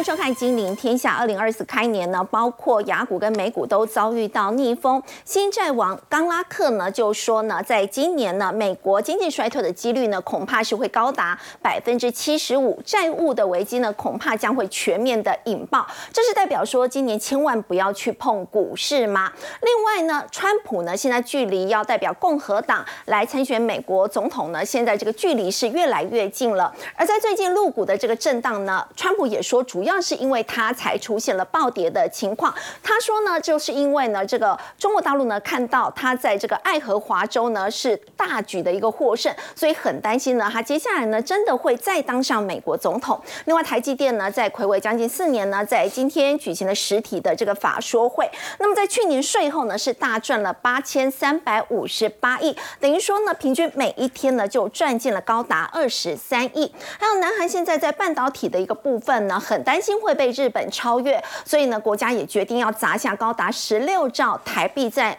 迎收看《金陵天下》。二零二四开年呢，包括雅股跟美股都遭遇到逆风。新债王冈拉克呢就说呢，在今年呢，美国经济衰退的几率呢，恐怕是会高达百分之七十五，债务的危机呢，恐怕将会全面的引爆。这是代表说，今年千万不要去碰股市吗？另外呢，川普呢，现在距离要代表共和党来参选美国总统呢，现在这个距离是越来越近了。而在最近入股的这个震荡呢，川普也说，主要是因为他才出现了暴跌的情况。他说呢，就是因为呢，这个中国大陆呢看到他在这个爱荷华州呢是大举的一个获胜，所以很担心呢，他接下来呢真的会再当上美国总统。另外，台积电呢在魁违将近四年呢，在今天举行了实体的这个法说会。那么在去年税后呢是大赚了八千三百五十八亿，等于说呢，平均每一天呢就赚进了高达二十三亿。还有南韩现在在半导体的一个部分呢，很担担心会被日本超越，所以呢，国家也决定要砸下高达十六兆台币在。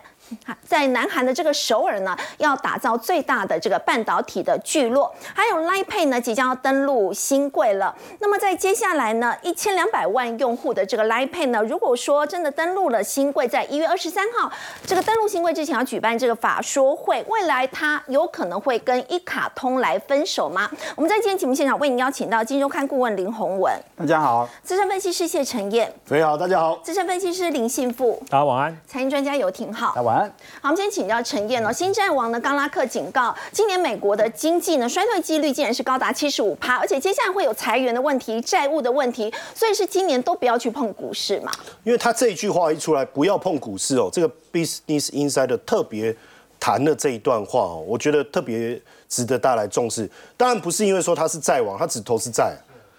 在南韩的这个首尔呢，要打造最大的这个半导体的聚落，还有 Line Pay 呢即将要登陆新贵了。那么在接下来呢，一千两百万用户的这个 Line Pay 呢，如果说真的登陆了新贵，在一月二十三号这个登陆新贵之前要举办这个法说会，未来它有可能会跟一卡通来分手吗？我们在今天节目现场为您邀请到金周刊顾问林宏文，大家好；资深分析师谢晨燕，各位好；大家好；资深分析师林信富，大家晚安；财经专家游廷浩，大家晚安。好，我们今天请教陈燕哦。新战王呢，冈拉克警告，今年美国的经济呢衰退几率竟然是高达七十五趴，而且接下来会有裁员的问题、债务的问题，所以是今年都不要去碰股市嘛。因为他这一句话一出来，不要碰股市哦，这个 Business Insider 特别谈了这一段话哦，我觉得特别值得大家来重视。当然不是因为说他是债王，他只投资债，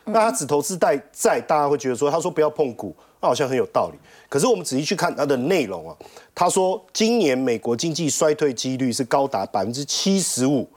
那他只投资债债，大家会觉得说他说不要碰股。那好像很有道理，可是我们仔细去看它的内容啊，他说今年美国经济衰退几率是高达百分之七十五，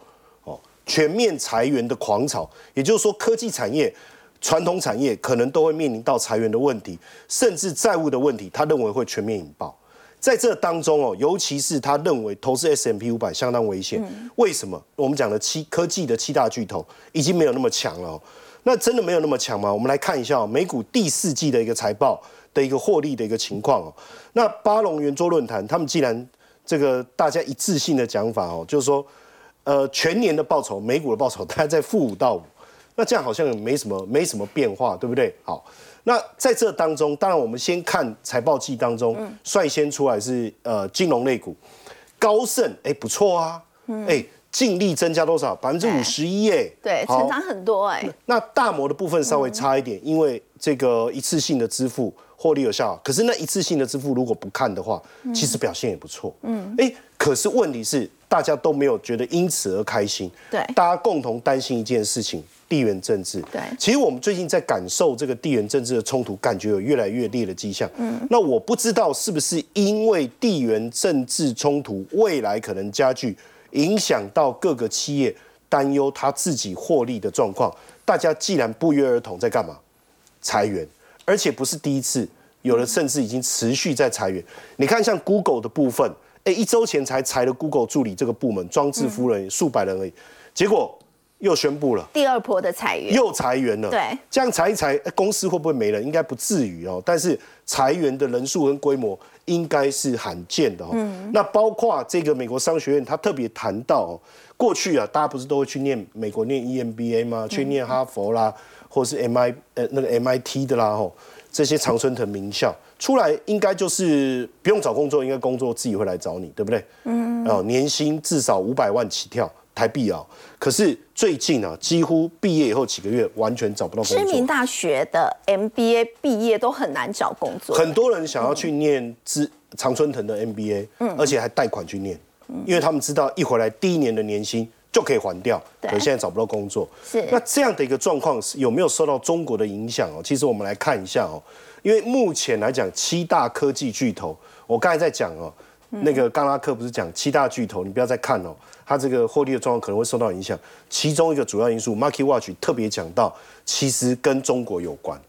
哦，全面裁员的狂潮，也就是说科技产业、传统产业可能都会面临到裁员的问题，甚至债务的问题，他认为会全面引爆。在这当中哦，尤其是他认为投资 S M P 五百相当危险，为什么？我们讲的七科技的七大巨头已经没有那么强了。那真的没有那么强吗？我们来看一下美股第四季的一个财报的一个获利的一个情况哦。那巴龙圆桌论坛他们既然这个大家一致性的讲法哦，就是说，呃，全年的报酬，美股的报酬大概在负五到五，那这样好像没什么没什么变化，对不对？好，那在这当中，当然我们先看财报季当中率先出来是呃金融类股，高盛哎不错啊，哎。净利增加多少？百分之五十一耶！对，成长很多哎。那大摩的部分稍微差一点，因为这个一次性的支付获利有效。可是那一次性的支付如果不看的话，其实表现也不错。嗯，哎，可是问题是大家都没有觉得因此而开心。对，大家共同担心一件事情：地缘政治。对，其实我们最近在感受这个地缘政治的冲突，感觉有越来越烈的迹象。嗯，那我不知道是不是因为地缘政治冲突未来可能加剧。影响到各个企业担忧他自己获利的状况，大家既然不约而同在干嘛？裁员，而且不是第一次，有的甚至已经持续在裁员。你看，像 Google 的部分，哎，一周前才裁了 Google 助理这个部门，装置夫人数百人而已，结果又宣布了第二波的裁员，又裁员了。对，这样裁一裁，公司会不会没了？应该不至于哦。但是裁员的人数跟规模。应该是罕见的哦。那包括这个美国商学院，他特别谈到哦，过去啊，大家不是都会去念美国念 EMBA 吗？去念哈佛啦，或者是 MI 呃那个 MIT 的啦吼，这些常春藤名校出来，应该就是不用找工作，应该工作自己会来找你，对不对？嗯。哦，年薪至少五百万起跳。台币啊，可是最近啊，几乎毕业以后几个月完全找不到工作。知名大学的 MBA 毕业都很难找工作。很多人想要去念知常春藤的 MBA，嗯，而且还贷款去念，因为他们知道一回来第一年的年薪就可以还掉。对，现在找不到工作。是。那这样的一个状况有没有受到中国的影响哦？其实我们来看一下哦，因为目前来讲，七大科技巨头，我刚才在讲哦。那个刚拉克不是讲七大巨头，你不要再看哦，它这个获利的状况可能会受到影响。其中一个主要因素，Market Watch 特别讲到，其实跟中国有关。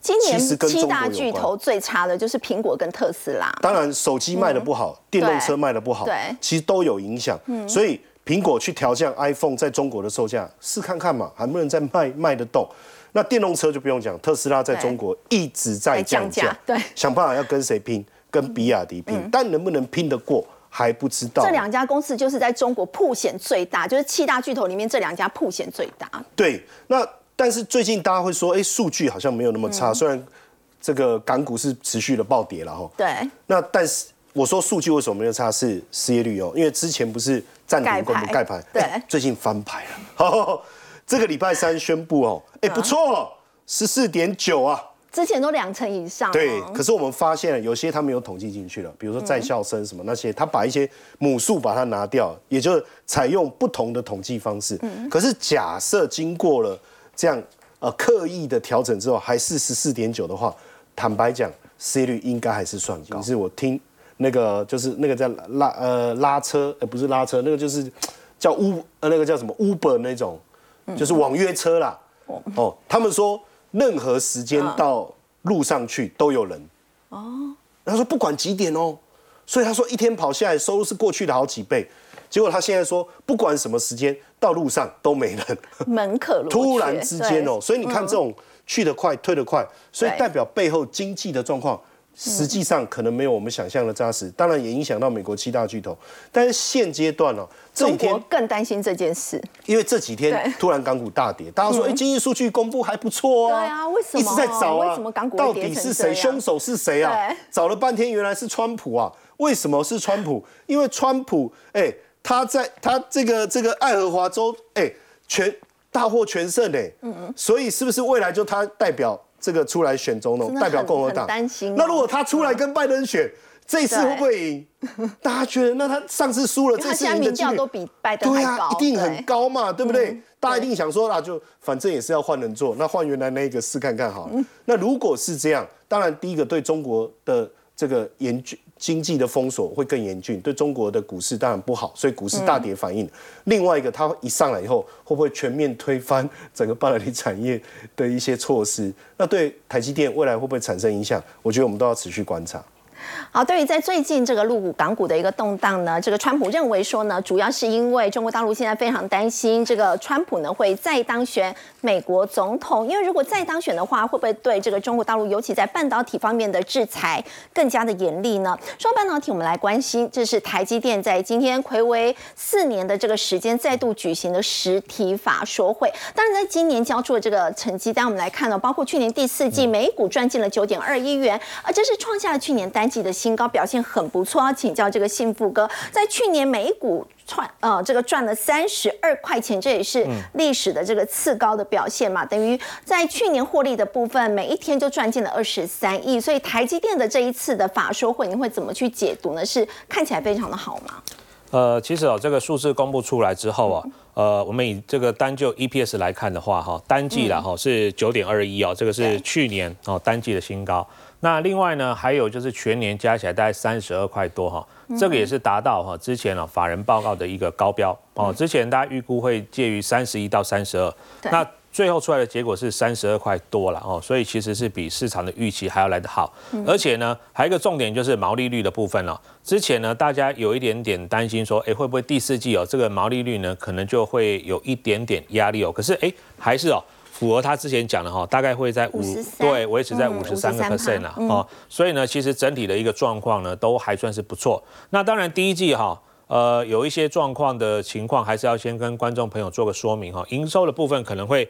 今年七大巨头最差的就是苹果跟特斯拉。当然，手机卖的不好，电动车卖的不好，对，其实都有影响。所以苹果去调降 iPhone 在中国的售价，试看看嘛，还不能再卖卖得动。那电动车就不用讲，特斯拉在中国一直在降价，对，想办法要跟谁拼？跟比亚迪拼，但能不能拼得过还不知道。这两家公司就是在中国铺险最大，就是七大巨头里面这两家铺险最大。对，那但是最近大家会说，哎，数据好像没有那么差，虽然这个港股是持续的暴跌了哈。对。那但是我说数据为什么没有差？是失业率哦，因为之前不是暂停公布盖牌，对，最近翻牌了。好，这个礼拜三宣布哦，哎，不错，十四点九啊。之前都两成以上，对。可是我们发现有些他没有统计进去了，比如说在校生什么那些，他把一些母数把它拿掉，也就是采用不同的统计方式。嗯。可是假设经过了这样呃刻意的调整之后，还是十四点九的话，坦白讲，失业率应该还是算高。是我听那个就是那个叫拉呃拉车，呃不是拉车，那个就是叫乌呃那个叫什么 Uber 那种，就是网约车啦。哦，他们说。任何时间到路上去都有人。哦。他说不管几点哦，所以他说一天跑下来收入是过去的好几倍。结果他现在说不管什么时间到路上都没人，门可罗突然之间哦，所以你看这种去得快退得快，所以代表背后经济的状况。实际上可能没有我们想象的扎实，当然也影响到美国七大巨头。但是现阶段呢，中国更担心这件事，因为这几天突然港股大跌，大家说哎，经济数据公布还不错啊，对啊，为什么一直在找啊？为什么港股到底是谁？凶手是谁啊？找了半天，原来是川普啊！为什么是川普？因为川普哎，他在他这个这个爱荷华州哎，全大获全胜哎，嗯嗯，所以是不是未来就他代表？这个出来选总统，代表共和党。担心。那如果他出来跟拜登选，这次会不会赢？大家觉得，那他上次输了，这次赢的几率都比拜登对啊，一定很高嘛，对不对？大家一定想说啊，就反正也是要换人做，那换原来那个试看看好。那如果是这样，当然第一个对中国的这个严峻。经济的封锁会更严峻，对中国的股市当然不好，所以股市大跌反应。另外一个，它一上来以后，会不会全面推翻整个半导体产业的一些措施？那对台积电未来会不会产生影响？我觉得我们都要持续观察。好，对于在最近这个陆股港股的一个动荡呢，这个川普认为说呢，主要是因为中国大陆现在非常担心这个川普呢会再当选美国总统，因为如果再当选的话，会不会对这个中国大陆，尤其在半导体方面的制裁更加的严厉呢？说半导体，我们来关心，这是台积电在今天魁违四年的这个时间再度举行的实体法说会，当然在今年交出的这个成绩单，我们来看呢，包括去年第四季美股赚进了九点二亿元，而这是创下了去年单季的。新高表现很不错，请教这个幸福哥，在去年每股赚呃这个赚了三十二块钱，这也是历史的这个次高的表现嘛，等于在去年获利的部分，每一天就赚进了二十三亿，所以台积电的这一次的法说会，你会怎么去解读呢？是看起来非常的好吗？呃，其实哦，这个数字公布出来之后啊，呃，我们以这个单就 EPS 来看的话，哈，单季了哈是九点二一哦，这个是去年哦单季的新高。那另外呢，还有就是全年加起来大概三十二块多哈，这个也是达到哈之前啊法人报告的一个高标哦。之前大家预估会介于三十一到三十二，那最后出来的结果是三十二块多了哦，所以其实是比市场的预期还要来得好。而且呢，还有一个重点就是毛利率的部分了。之前呢，大家有一点点担心说，哎，会不会第四季哦这个毛利率呢可能就会有一点点压力哦？可是哎，还是哦。符合他之前讲的哈，大概会在五对维持在五十三个 percent 啦哦，所以呢，其实整体的一个状况呢都还算是不错。那当然第一季哈，呃，有一些状况的情况，还是要先跟观众朋友做个说明哈。营收的部分可能会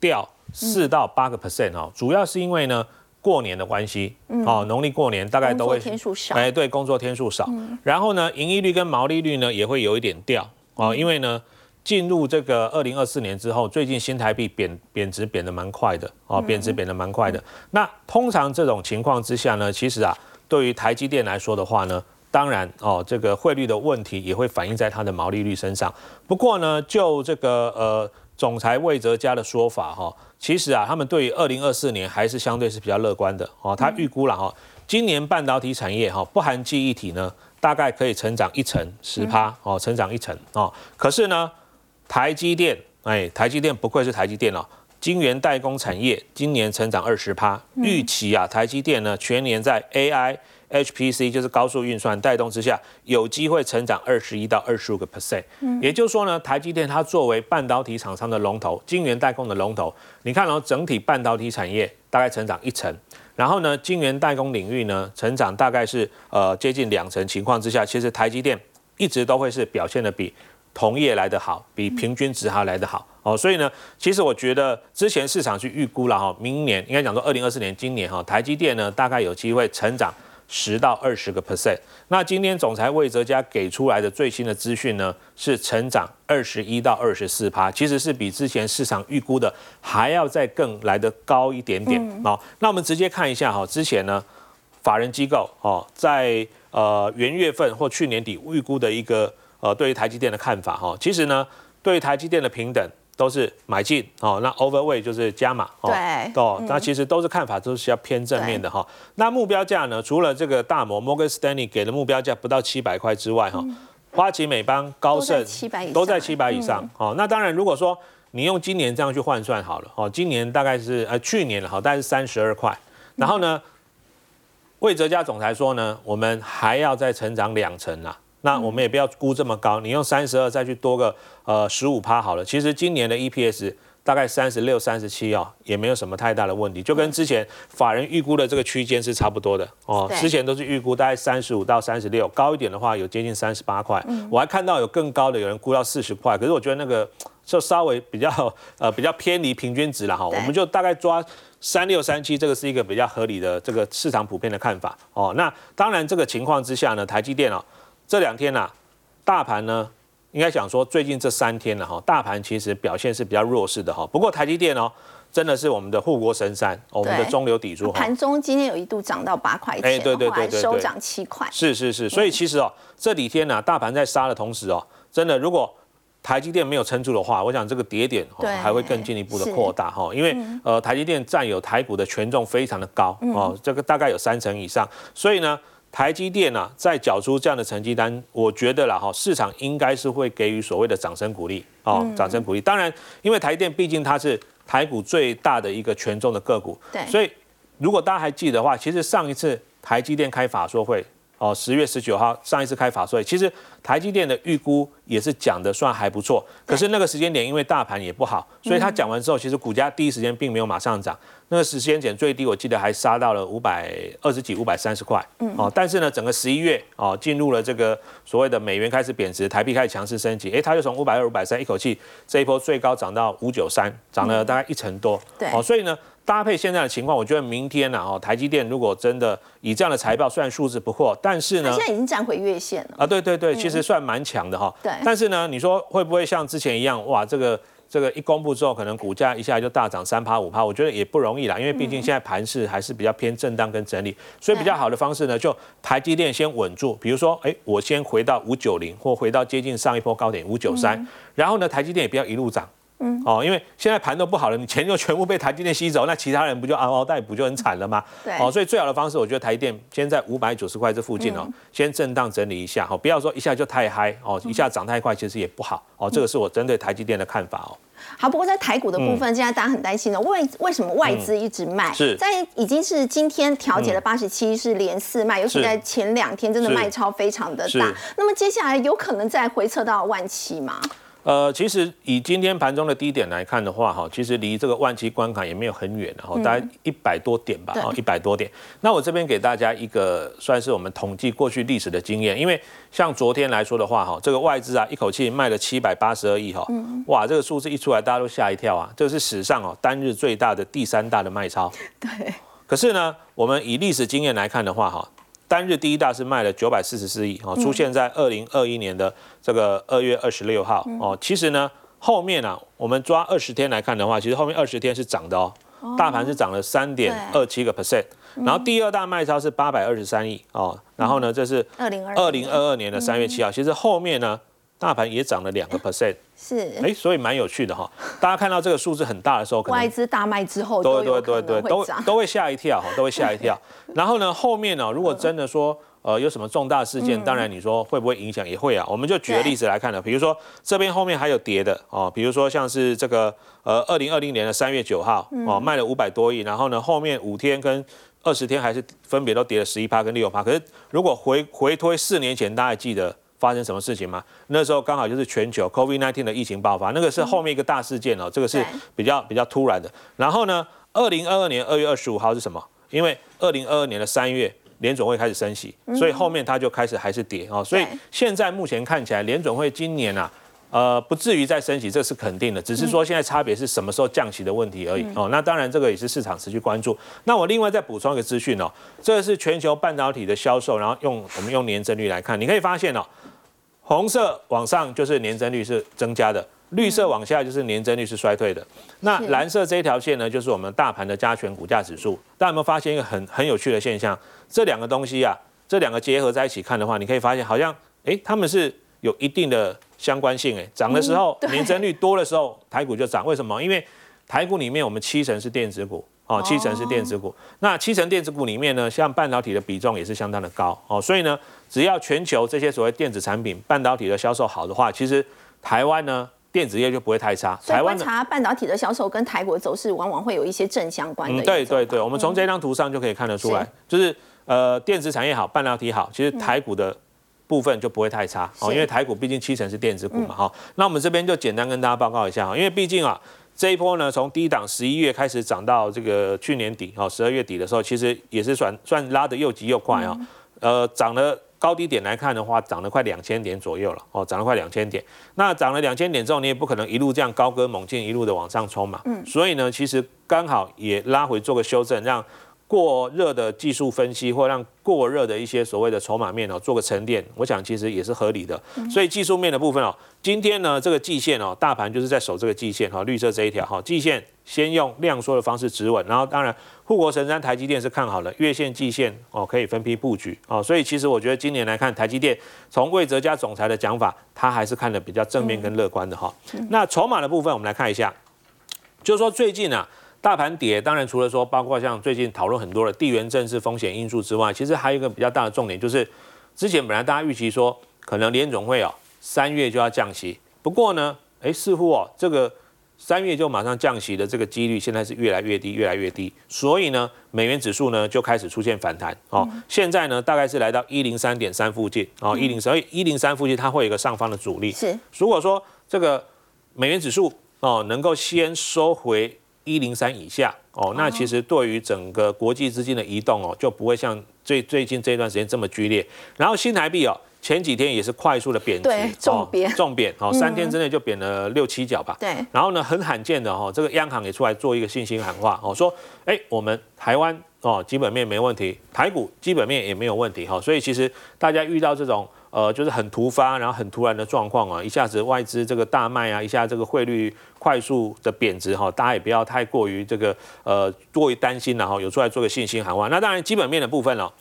掉四到八个 percent 哦，主要是因为呢过年的关系哦，农历过年大概都会天数少，哎，对，工作天数少。然后呢，盈利率跟毛利率呢也会有一点掉哦，因为呢。进入这个二零二四年之后，最近新台币贬贬值贬得蛮快的哦，贬值贬得蛮快的。那通常这种情况之下呢，其实啊，对于台积电来说的话呢，当然哦，这个汇率的问题也会反映在它的毛利率身上。不过呢，就这个呃总裁魏哲家的说法哈，其实啊，他们对于二零二四年还是相对是比较乐观的哦。他预估了哈，今年半导体产业哈，不含记忆体呢，大概可以成长一成十趴哦，成长一成哦。可是呢，台积电，哎，台积电不愧是台积电哦，晶圆代工产业今年成长二十趴，预期啊，台积电呢全年在 AI、HPC 就是高速运算带动之下，有机会成长二十一到二十五个 percent。也就是说呢，台积电它作为半导体厂商的龙头，晶圆代工的龙头，你看哦，整体半导体产业大概成长一成，然后呢，晶圆代工领域呢，成长大概是呃接近两成情况之下，其实台积电一直都会是表现的比同业来得好，比平均值还来得好。哦，所以呢，其实我觉得之前市场去预估了哈，明年应该讲说二零二四年，今年哈，台积电呢大概有机会成长十到二十个 percent。那今天总裁魏哲嘉给出来的最新的资讯呢，是成长二十一到二十四趴，其实是比之前市场预估的还要再更来得高一点点。哦，那我们直接看一下哈，之前呢，法人机构哦，在呃元月份或去年底预估的一个呃对于台积电的看法哈，其实呢，对于台积电的平等。都是买进哦，那 overweight 就是加码哦，哦，那其实都是看法都是要偏正面的哈。那目标价呢？除了这个大摩 Morgan Stanley 给的目标价不到七百块之外哈，花旗、美邦、高盛都在七百以上哦。那当然，如果说你用今年这样去换算好了哦，今年大概是呃去年好大概是三十二块，然后呢，魏哲家总裁说呢，我们还要再成长两成啊。那我们也不要估这么高，你用三十二再去多个呃十五趴好了。其实今年的 EPS 大概三十六、三十七哦，也没有什么太大的问题，就跟之前法人预估的这个区间是差不多的哦。之前都是预估大概三十五到三十六，高一点的话有接近三十八块。我还看到有更高的，有人估到四十块，可是我觉得那个就稍微比较呃比较偏离平均值了哈。我们就大概抓三六三七，这个是一个比较合理的这个市场普遍的看法哦。那当然这个情况之下呢，台积电哦。这两天呐，大盘呢，应该讲说最近这三天了哈，大盘其实表现是比较弱势的哈。不过台积电哦，真的是我们的护国神山，我们的中流砥柱。盘中今天有一度涨到八块钱，哎，对对对对，收涨七块。是是是，所以其实哦，这几天呢，大盘在杀的同时哦，真的如果台积电没有撑住的话，我想这个跌点哦还会更进一步的扩大哈，因为呃台积电占有台股的权重非常的高哦，这个大概有三成以上，所以呢。台积电呢，在缴出这样的成绩单，我觉得啦哈，市场应该是会给予所谓的掌声鼓励哦，掌声鼓励。当然，因为台电毕竟它是台股最大的一个权重的个股，对，所以如果大家还记得的话，其实上一次台积电开法说会。哦，十月十九号上一次开法，所以其实台积电的预估也是讲的算还不错。可是那个时间点，因为大盘也不好，所以他讲完之后，其实股价第一时间并没有马上涨。那个时间点最低，我记得还杀到了五百二十几、五百三十块。哦，但是呢，整个十一月哦，进入了这个所谓的美元开始贬值，台币开始强势升级，哎，它就从五百二、五百三一口气这一波最高涨到五九三，涨了大概一成多。对，哦，所以呢。搭配现在的情况，我觉得明天呢，哦，台积电如果真的以这样的财报，虽然数字不错，但是呢，现在已经站回月线了啊，对对对，其实算蛮强的哈。对，但是呢，你说会不会像之前一样，哇，这个这个一公布之后，可能股价一下就大涨三趴五趴？我觉得也不容易啦，因为毕竟现在盘势还是比较偏震荡跟整理，所以比较好的方式呢，就台积电先稳住，比如说，哎，我先回到五九零，或回到接近上一波高点五九三，然后呢，台积电也不要一路涨。嗯哦，因为现在盘都不好了，你钱就全部被台积电吸走，那其他人不就嗷嗷待哺就很惨了吗？对，哦，所以最好的方式，我觉得台积电先在五百九十块这附近哦，先震荡整理一下，哦，不要说一下就太嗨哦，一下涨太快其实也不好哦，这个是我针对台积电的看法哦。好，不过在台股的部分，现在大家很担心的，为为什么外资一直卖？是，在已经是今天调节了八十七，是连四卖，尤其在前两天真的卖超非常的大。那么接下来有可能再回撤到万七吗？呃，其实以今天盘中的低点来看的话，哈，其实离这个万七关卡也没有很远，然后大概一百多点吧，哈，一百多点。那我这边给大家一个算是我们统计过去历史的经验，因为像昨天来说的话，哈，这个外资啊一口气卖了七百八十二亿，哈，哇，这个数字一出来，大家都吓一跳啊，这是史上哦单日最大的第三大的卖超。对。可是呢，我们以历史经验来看的话，哈。单日第一大是卖了九百四十四亿哦，出现在二零二一年的这个二月二十六号哦。其实呢，后面啊，我们抓二十天来看的话，其实后面二十天是涨的哦，大盘是涨了三点二七个 percent。然后第二大卖超是八百二十三亿哦，然后呢，这是二零二二零二二年的三月七号。其实后面呢。大盘也涨了两个 percent，是哎，所以蛮有趣的哈。大家看到这个数字很大的时候，可能外资大卖之后，对对对对，都都会吓一跳哈，都会吓一跳。然后呢，后面呢，如果真的说呃有什么重大事件，当然你说会不会影响，也会啊。我们就举个例子来看呢，比如说这边后面还有跌的哦，比如说像是这个呃二零二零年的三月九号哦，卖了五百多亿，然后呢后面五天跟二十天还是分别都跌了十一趴跟六趴。可是如果回回推四年前，大家还记得发生什么事情吗？那时候刚好就是全球 COVID-19 的疫情爆发，那个是后面一个大事件哦，这个是比较比较突然的。然后呢，二零二二年二月二十五号是什么？因为二零二二年的三月。联总会开始升息，所以后面它就开始还是跌哦。所以现在目前看起来，联总会今年啊，呃，不至于再升息，这是肯定的。只是说现在差别是什么时候降息的问题而已哦。那当然这个也是市场持续关注。那我另外再补充一个资讯哦，这个是全球半导体的销售，然后用我们用年增率来看，你可以发现哦，红色往上就是年增率是增加的。绿色往下就是年增率是衰退的，那蓝色这一条线呢，就是我们大盘的加权股价指数。大家有没有发现一个很很有趣的现象？这两个东西啊，这两个结合在一起看的话，你可以发现好像，哎，他们是有一定的相关性。哎，涨的时候年增率多的时候，台股就涨。为什么？因为台股里面我们七成是电子股，哦，七成是电子股。那七成电子股里面呢，像半导体的比重也是相当的高，哦，所以呢，只要全球这些所谓电子产品、半导体的销售好的话，其实台湾呢。电子业就不会太差。台湾查半导体的销售跟台股走势往往会有一些正相关的。对对对，我们从这张图上就可以看得出来，就是呃电子产业好，半导体好，其实台股的部分就不会太差哦，因为台股毕竟七成是电子股嘛哈。那我们这边就简单跟大家报告一下哈，因为毕竟啊这一波呢从低档十一月开始涨到这个去年底哦十二月底的时候，其实也是算算拉得又急又快啊，呃涨了。高低点来看的话，涨了快两千点左右了哦，涨了快两千点。那涨了两千点之后，你也不可能一路这样高歌猛进，一路的往上冲嘛。嗯。所以呢，其实刚好也拉回做个修正，让。过热的技术分析，或让过热的一些所谓的筹码面哦做个沉淀，我想其实也是合理的。所以技术面的部分哦，今天呢这个季线哦，大盘就是在守这个季线哈，绿色这一条哈，季线先用量缩的方式止稳，然后当然护国神山台积电是看好了，月线季线哦可以分批布局哦，所以其实我觉得今年来看台积电，从魏哲家总裁的讲法，他还是看的比较正面跟乐观的哈。那筹码的部分我们来看一下，就是说最近啊。大盘跌，当然除了说包括像最近讨论很多的地缘政治风险因素之外，其实还有一个比较大的重点，就是之前本来大家预期说可能联总会哦三月就要降息，不过呢，哎似乎哦这个三月就马上降息的这个几率现在是越来越低，越来越低，所以呢美元指数呢就开始出现反弹哦，现在呢大概是来到一零三点三附近哦，一零所以一零三附近它会有一个上方的阻力，是。如果说这个美元指数哦能够先收回。一零三以下哦，那其实对于整个国际资金的移动哦，就不会像最最近这段时间这么剧烈。然后新台币哦，前几天也是快速的贬值，重贬，重贬，哦，三天之内就贬了六七角吧。对。然后呢，很罕见的哦，这个央行也出来做一个信心喊话哦，说，哎，我们台湾哦基本面没问题，台股基本面也没有问题哈，所以其实大家遇到这种。呃，就是很突发，然后很突然的状况啊，一下子外资这个大卖啊，一下这个汇率快速的贬值哈，大家也不要太过于这个呃过于担心了哈，有出来做个信心喊话。那当然基本面的部分了，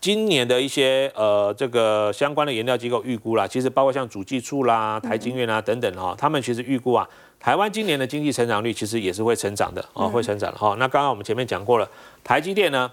今年的一些呃这个相关的研料机构预估啦，其实包括像主计处啦、台经院啊等等哈，他们其实预估啊，台湾今年的经济成长率其实也是会成长的哦，会成长的哈。那刚刚我们前面讲过了，台积电呢？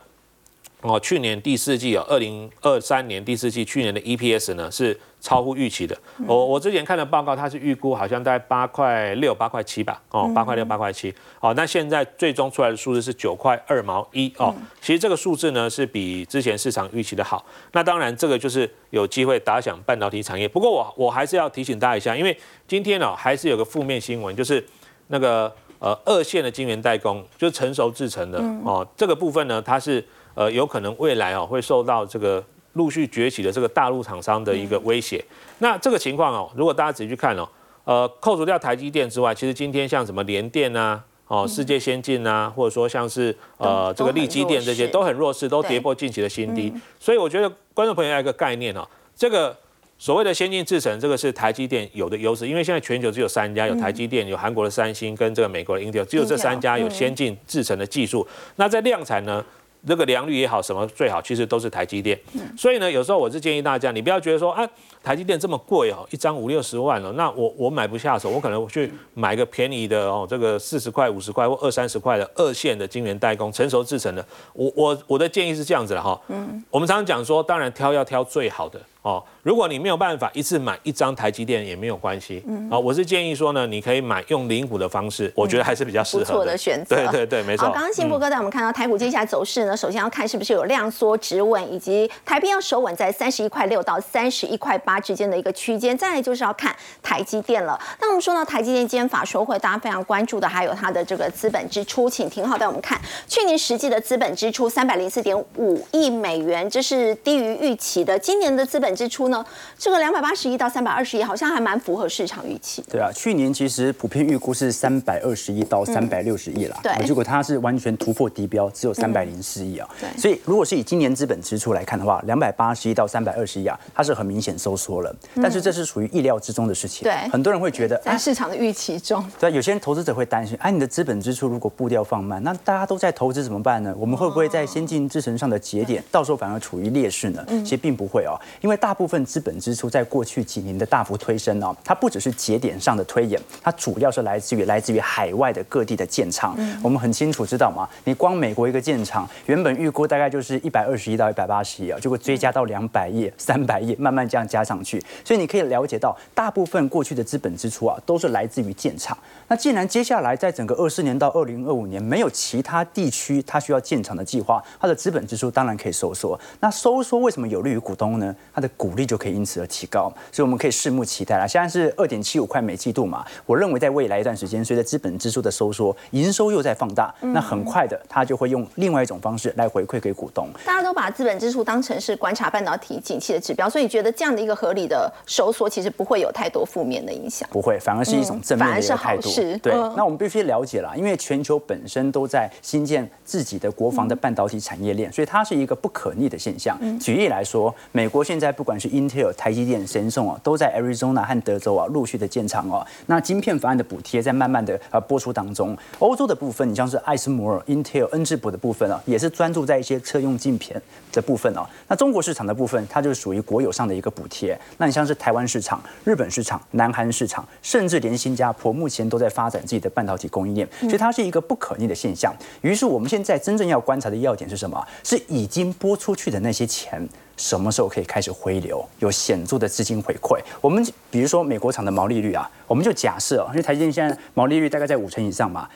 哦，去年第四季哦，二零二三年第四季，去年的 EPS 呢是超乎预期的。我我之前看的报告，它是预估好像在八块六、八块七吧。哦，八块六、八块七。哦，那现在最终出来的数字是九块二毛一。哦，其实这个数字呢是比之前市场预期的好。那当然，这个就是有机会打响半导体产业。不过我我还是要提醒大家一下，因为今天呢还是有个负面新闻，就是那个呃二线的晶圆代工，就是成熟制成的哦，这个部分呢它是。呃，有可能未来哦会受到这个陆续崛起的这个大陆厂商的一个威胁。那这个情况哦，如果大家仔细去看哦，呃，扣除掉台积电之外，其实今天像什么联电啊、哦世界先进啊，或者说像是呃这个利基电这些都很弱势，都跌破近期的新低。所以我觉得观众朋友要一个概念哦，这个所谓的先进制程，这个是台积电有的优势，因为现在全球只有三家，有台积电、有韩国的三星跟这个美国的 Intel，只有这三家有先进制程的技术。那在量产呢？这个良率也好，什么最好，其实都是台积电。所以呢，有时候我是建议大家，你不要觉得说啊，台积电这么贵哦，一张五六十万了，那我我买不下手，我可能去买个便宜的哦，这个四十块、五十块或二三十块的二线的晶圆代工，成熟制成的。我我我的建议是这样子的哈，嗯，我们常常讲说，当然挑要挑最好的。哦，如果你没有办法一次买一张台积电也没有关系，嗯，啊，我是建议说呢，你可以买用零股的方式，我觉得还是比较适合的选择。对对对，没错。好，刚刚信博哥带我们看到台股接下来走势呢，首先要看是不是有量缩止稳，以及台币要守稳在三十一块六到三十一块八之间的一个区间。再来就是要看台积电了。那我们说到台积电今天法说会，大家非常关注的还有它的这个资本支出，请停好带我们看去年实际的资本支出三百零四点五亿美元，这是低于预期的。今年的资本支出呢，这个两百八十亿到三百二十亿，好像还蛮符合市场预期。对啊，去年其实普遍预估是三百二十亿到三百六十亿了，对，结果它是完全突破低标，只有三百零四亿啊。对，所以如果是以今年资本支出来看的话，两百八十亿到三百二十亿啊，它是很明显收缩了。但是这是属于意料之中的事情。对，很多人会觉得在市场的预期中。对，有些人投资者会担心，哎，你的资本支出如果步调放慢，那大家都在投资怎么办呢？我们会不会在先进制程上的节点，到时候反而处于劣势呢？其实并不会哦，因为大部分资本支出在过去几年的大幅推升哦，它不只是节点上的推演，它主要是来自于来自于海外的各地的建厂。我们很清楚知道嘛？你光美国一个建厂，原本预估大概就是一百二十亿到一百八十亿啊，结果追加到两百亿、三百亿，慢慢这样加上去。所以你可以了解到，大部分过去的资本支出啊，都是来自于建厂。那既然接下来在整个二四年到二零二五年没有其他地区它需要建厂的计划，它的资本支出当然可以收缩。那收缩为什么有利于股东呢？它的股利就可以因此而提高。所以我们可以拭目期待了。现在是二点七五块每季度嘛，我认为在未来一段时间，随着资本支出的收缩，营收又在放大，那很快的它就会用另外一种方式来回馈给股东。大家都把资本支出当成是观察半导体景气的指标，所以你觉得这样的一个合理的收缩，其实不会有太多负面的影响？不会，反而是一种正面的一个态度。对，那我们必须了解了，因为全球本身都在新建自己的国防的半导体产业链，所以它是一个不可逆的现象。举例来说，美国现在不管是 Intel、台积电、神送啊，都在 Arizona 和德州啊陆续的建厂哦。那晶片法案的补贴在慢慢的呃播出当中。欧洲的部分，你像是艾斯摩尔、Intel、恩智浦的部分啊，也是专注在一些车用镜片的部分哦。那中国市场的部分，它就是属于国有上的一个补贴。那你像是台湾市场、日本市场、南韩市场，甚至连新加坡，目前都在发展自己的半导体供应链，所以它是一个不可逆的现象。于是我们现在真正要观察的要点是什么？是已经拨出去的那些钱，什么时候可以开始回流，有显著的资金回馈？我们比如说美国厂的毛利率啊，我们就假设，因为台积电现在毛利率大概在五成以上嘛。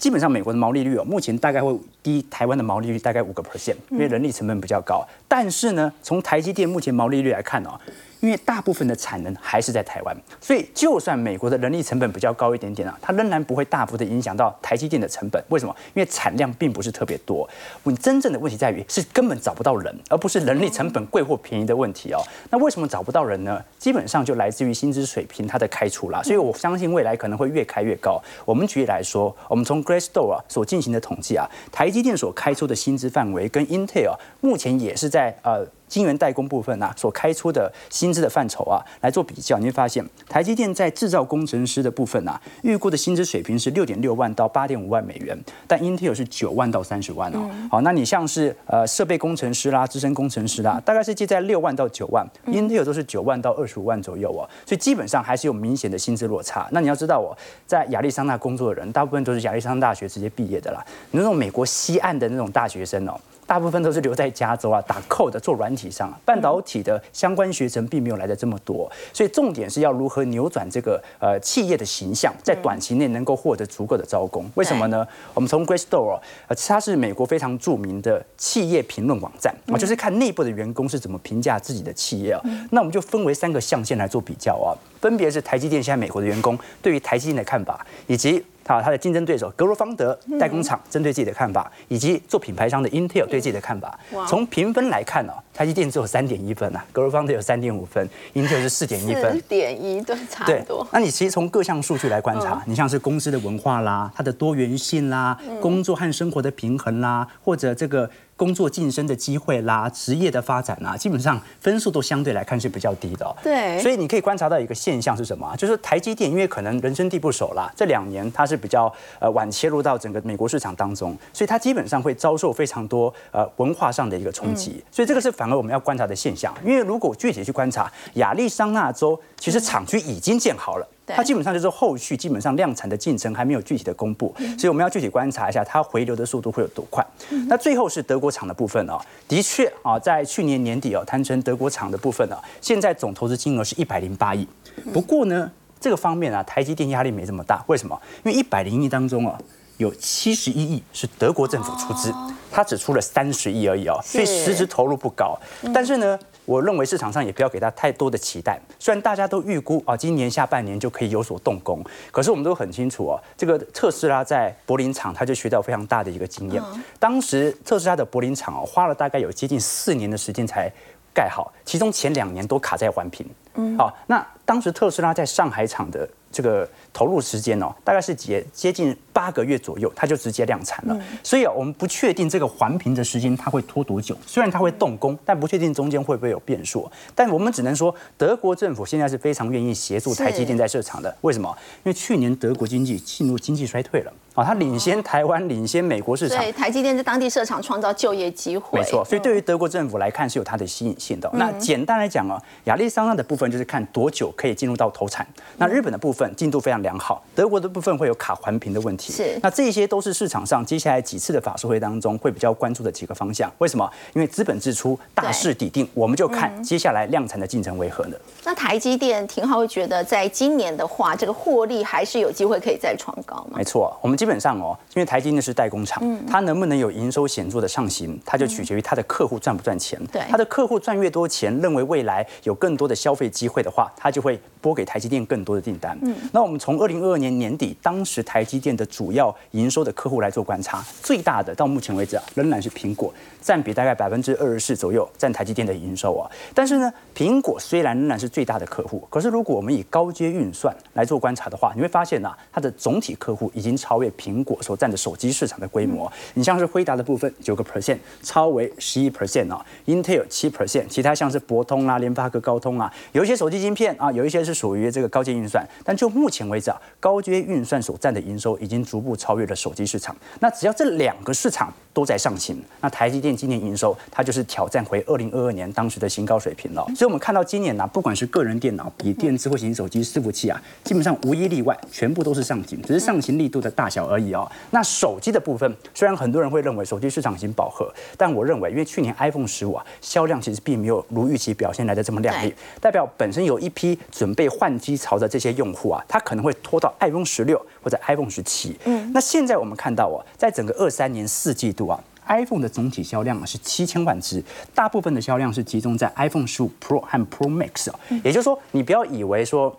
基本上美国的毛利率哦，目前大概会低台湾的毛利率大概五个 percent，因为人力成本比较高。但是呢，从台积电目前毛利率来看哦，因为大部分的产能还是在台湾，所以就算美国的人力成本比较高一点点啊，它仍然不会大幅的影响到台积电的成本。为什么？因为产量并不是特别多。你真正的问题在于是根本找不到人，而不是人力成本贵或便宜的问题哦。那为什么找不到人呢？基本上就来自于薪资水平它的开出啦。所以我相信未来可能会越开越高。我们举例来说，我们从 Glassdoor 啊所进行的统计啊，台积电所开出的薪资范围跟 Intel 目前也是在呃。晶圆代工部分啊，所开出的薪资的范畴啊，来做比较，你会发现台积电在制造工程师的部分啊，预估的薪资水平是六点六万到八点五万美元，但 Intel 是九万到三十万哦。好，那你像是呃设备工程师啦、资深工程师啦，大概是介在六万到九万，Intel 都是九万到二十五万左右哦。所以基本上还是有明显的薪资落差。那你要知道哦，在亚利桑那工作的人，大部分都是亚利桑那大学直接毕业的啦。那种美国西岸的那种大学生哦。大部分都是留在加州啊，打 code 做软体上，半导体的相关学程并没有来的这么多，所以重点是要如何扭转这个呃企业的形象，在短期内能够获得足够的招工。为什么呢？我们从 Glassdoor，呃，它是美国非常著名的企业评论网站啊，就是看内部的员工是怎么评价自己的企业啊。那我们就分为三个象限来做比较啊，分别是台积电现在美国的员工对于台积电的看法，以及啊，它的竞争对手格罗方德代工厂针对自己的看法，以及做品牌商的 Intel 对自己的看法。从评分来看呢，台积电只有三点一分啊，格罗方德有三点五分，Intel 是四点一分。四点一都差不多。那你其实从各项数据来观察，你像是公司的文化啦，它的多元性啦，工作和生活的平衡啦，或者这个。工作晋升的机会啦，职业的发展啊，基本上分数都相对来看是比较低的。对，所以你可以观察到一个现象是什么？就是台积电因为可能人生地不熟啦，这两年它是比较呃晚切入到整个美国市场当中，所以它基本上会遭受非常多呃文化上的一个冲击。所以这个是反而我们要观察的现象。因为如果具体去观察，亚利桑那州其实厂区已经建好了。它基本上就是后续基本上量产的进程还没有具体的公布，所以我们要具体观察一下它回流的速度会有多快。那最后是德国厂的部分哦，的确啊，在去年年底哦，谈成德国厂的部分呢，现在总投资金额是一百零八亿。不过呢，这个方面啊，台积电压力没这么大，为什么？因为一百零亿当中啊。有七十一亿是德国政府出资，它只出了三十亿而已哦，所以实质投入不高。但是呢，我认为市场上也不要给他太多的期待。虽然大家都预估啊，今年下半年就可以有所动工，可是我们都很清楚哦，这个特斯拉在柏林厂他就学到非常大的一个经验。当时特斯拉的柏林厂哦，花了大概有接近四年的时间才盖好，其中前两年都卡在环评。嗯，好，那当时特斯拉在上海厂的这个投入时间哦，大概是接接近八个月左右，它就直接量产了。所以啊，我们不确定这个环评的时间它会拖多久。虽然它会动工，但不确定中间会不会有变数。但我们只能说，德国政府现在是非常愿意协助台积电在设厂的。为什么？因为去年德国经济进入经济衰退了。啊，它领先台湾，领先美国市场。对，台积电在当地设厂，创造就业机会。没错，所以对于德国政府来看是有它的吸引性的。那简单来讲啊，亚利桑那的部分就是看多久可以进入到投产。那日本的部分进度非常良好，德国的部分会有卡环评的问题。是。那这些都是市场上接下来几次的法术会当中会比较关注的几个方向。为什么？因为资本支出大势底定，我们就看接下来量产的进程为何呢？那台积电廷浩会觉得，在今年的话，这个获利还是有机会可以再创高吗？没错，我们基本上哦。因为台积电是代工厂，它能不能有营收显著的上行，它就取决于它的客户赚不赚钱。对，它的客户赚越多钱，认为未来有更多的消费机会的话，它就会拨给台积电更多的订单。嗯，那我们从二零二二年年底，当时台积电的主要营收的客户来做观察，最大的到目前为止啊，仍然是苹果，占比大概百分之二十四左右，占台积电的营收啊。但是呢，苹果虽然仍然是最大的客户，可是如果我们以高阶运算来做观察的话，你会发现呐，它的总体客户已经超越苹果所占的。手机市场的规模，你像是辉达的部分九个 percent，超为十一 percent 啊，Intel 七 percent，其他像是博通啊、联发科、高通啊，有一些手机晶片啊，有一些是属于这个高阶运算，但就目前为止啊，高阶运算所占的营收已经逐步超越了手机市场。那只要这两个市场都在上行，那台积电今年营收它就是挑战回二零二二年当时的新高水平了。所以我们看到今年呢，不管是个人电脑、笔电、智慧型手机、伺服器啊，基本上无一例外，全部都是上行，只是上行力度的大小而已哦。那手机的部分，虽然很多人会认为手机市场已经饱和，但我认为，因为去年 iPhone 十五啊销量其实并没有如预期表现来的这么亮丽，代表本身有一批准备换机潮的这些用户啊，他可能会拖到 iPhone 十六或者 iPhone 十七。嗯，那现在我们看到哦，在整个二三年四季度啊，iPhone 的总体销量啊是七千万只，大部分的销量是集中在 iPhone 十五 Pro 和 Pro Max 啊，也就是说，你不要以为说。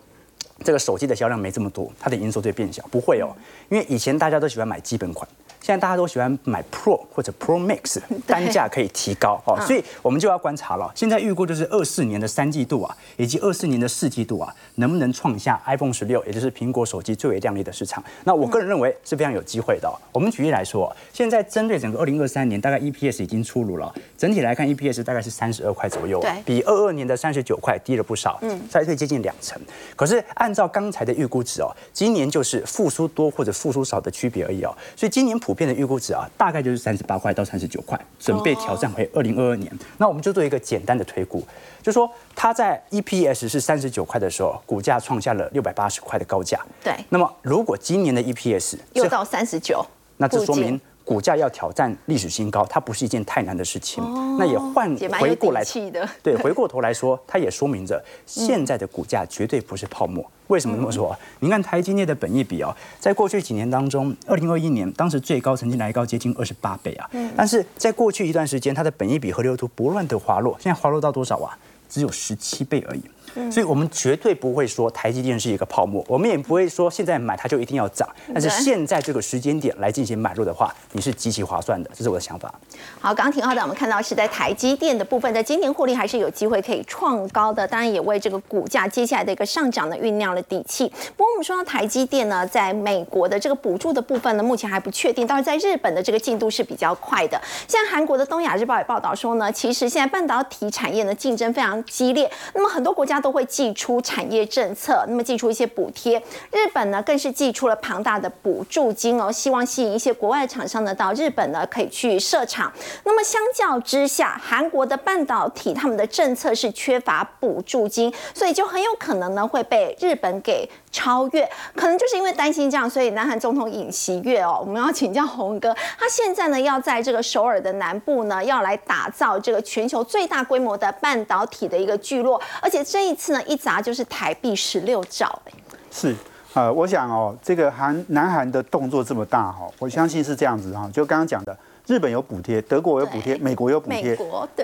这个手机的销量没这么多，它的营收就会变小，不会哦，因为以前大家都喜欢买基本款。现在大家都喜欢买 Pro 或者 Pro Max，单价可以提高哦，所以我们就要观察了。现在预估就是二四年的三季度啊，以及二四年的四季度啊，能不能创下 iPhone 十六，也就是苹果手机最为亮丽的市场？那我个人认为是非常有机会的。我们举例来说，现在针对整个二零二三年，大概 EPS 已经出炉了，整体来看 EPS 大概是三十二块左右，比二二年的三十九块低了不少，嗯，衰退接近两成。可是按照刚才的预估值哦，今年就是复苏多或者复苏少的区别而已哦，所以今年普遍的预估值啊。大概就是三十八块到三十九块，准备挑战回二零二二年。那我们就做一个简单的推估，就说它在 EPS 是三十九块的时候，股价创下了六百八十块的高价。对。那么如果今年的 EPS 又到三十九，那这说明股价要挑战历史新高，它不是一件太难的事情。那也换回过来，对，回过头来说，它也说明着现在的股价绝对不是泡沫。为什么这么说？您看台积电的本益比哦，在过去几年当中，二零二一年当时最高曾经来高接近二十八倍啊。嗯。但是在过去一段时间，它的本益比和流图不断的滑落，现在滑落到多少啊？只有十七倍而已。所以，我们绝对不会说台积电是一个泡沫，我们也不会说现在买它就一定要涨。但是现在这个时间点来进行买入的话，你是极其划算的，这是我的想法。好，刚刚挺好的，我们看到是在台积电的部分，在今年获利还是有机会可以创高的，当然也为这个股价接下来的一个上涨呢酝酿了底气。不过我们说到台积电呢，在美国的这个补助的部分呢，目前还不确定，但是在日本的这个进度是比较快的。像韩国的东亚日报也报道说呢，其实现在半导体产业呢竞争非常激烈，那么很多国家都会寄出。产业政策，那么寄出一些补贴，日本呢更是寄出了庞大的补助金哦，希望吸引一些国外厂商呢到日本呢可以去设厂。那么相较之下，韩国的半导体他们的政策是缺乏补助金，所以就很有可能呢会被日本给。超越可能就是因为担心这样，所以南韩总统尹锡悦哦，我们要请教洪哥，他现在呢要在这个首尔的南部呢，要来打造这个全球最大规模的半导体的一个聚落，而且这一次呢一砸就是台币十六兆是。呃，我想哦，这个韩南韩的动作这么大哈，我相信是这样子哈，就刚刚讲的，日本有补贴，德国有补贴，美国有补贴，